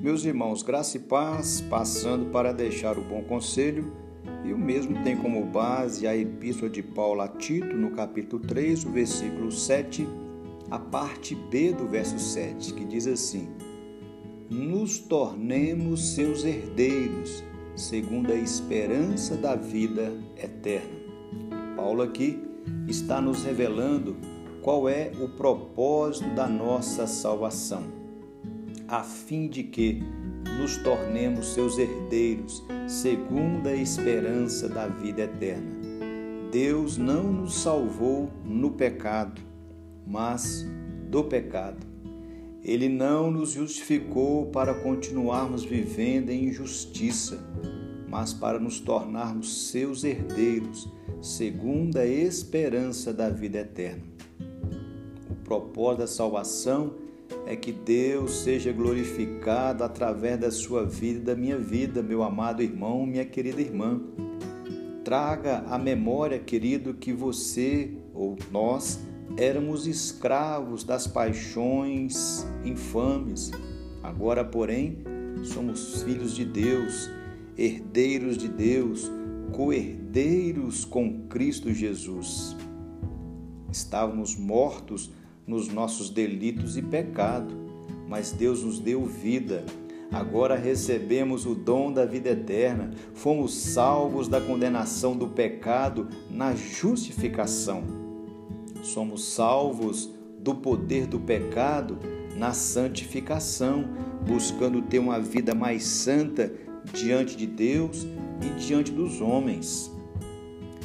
Meus irmãos, graça e paz, passando para deixar o bom conselho, e o mesmo tem como base a Epístola de Paulo a Tito, no capítulo 3, o versículo 7, a parte B do verso 7, que diz assim: Nos tornemos seus herdeiros, segundo a esperança da vida eterna. Paulo aqui está nos revelando qual é o propósito da nossa salvação a fim de que nos tornemos seus herdeiros, segundo a esperança da vida eterna. Deus não nos salvou no pecado, mas do pecado. Ele não nos justificou para continuarmos vivendo em injustiça, mas para nos tornarmos seus herdeiros, segundo a esperança da vida eterna. O propósito da salvação é que Deus seja glorificado através da sua vida e da minha vida, meu amado irmão, minha querida irmã. Traga à memória, querido, que você ou nós éramos escravos das paixões infames. Agora, porém, somos filhos de Deus, herdeiros de Deus, co-herdeiros com Cristo Jesus. Estávamos mortos nos nossos delitos e pecado, mas Deus nos deu vida. Agora recebemos o dom da vida eterna, fomos salvos da condenação do pecado na justificação. Somos salvos do poder do pecado na santificação, buscando ter uma vida mais santa diante de Deus e diante dos homens.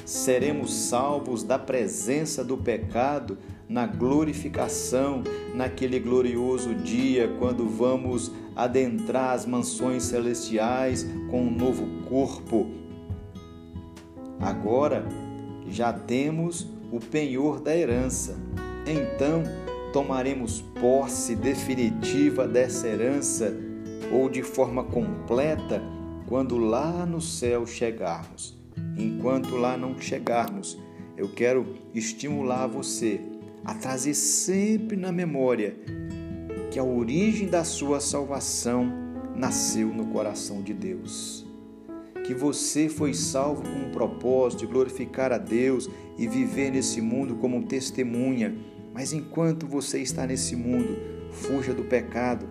Seremos salvos da presença do pecado na glorificação, naquele glorioso dia, quando vamos adentrar as mansões celestiais com um novo corpo. Agora já temos o penhor da herança, então tomaremos posse definitiva dessa herança ou de forma completa quando lá no céu chegarmos. Enquanto lá não chegarmos, eu quero estimular você a trazer sempre na memória que a origem da sua salvação nasceu no coração de Deus. Que você foi salvo com um propósito de glorificar a Deus e viver nesse mundo como testemunha. Mas enquanto você está nesse mundo, fuja do pecado,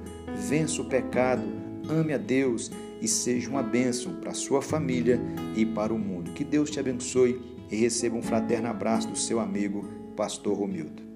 vença o pecado, ame a Deus e seja uma bênção para a sua família e para o mundo. Que Deus te abençoe e receba um fraterno abraço do seu amigo, Pastor Romildo.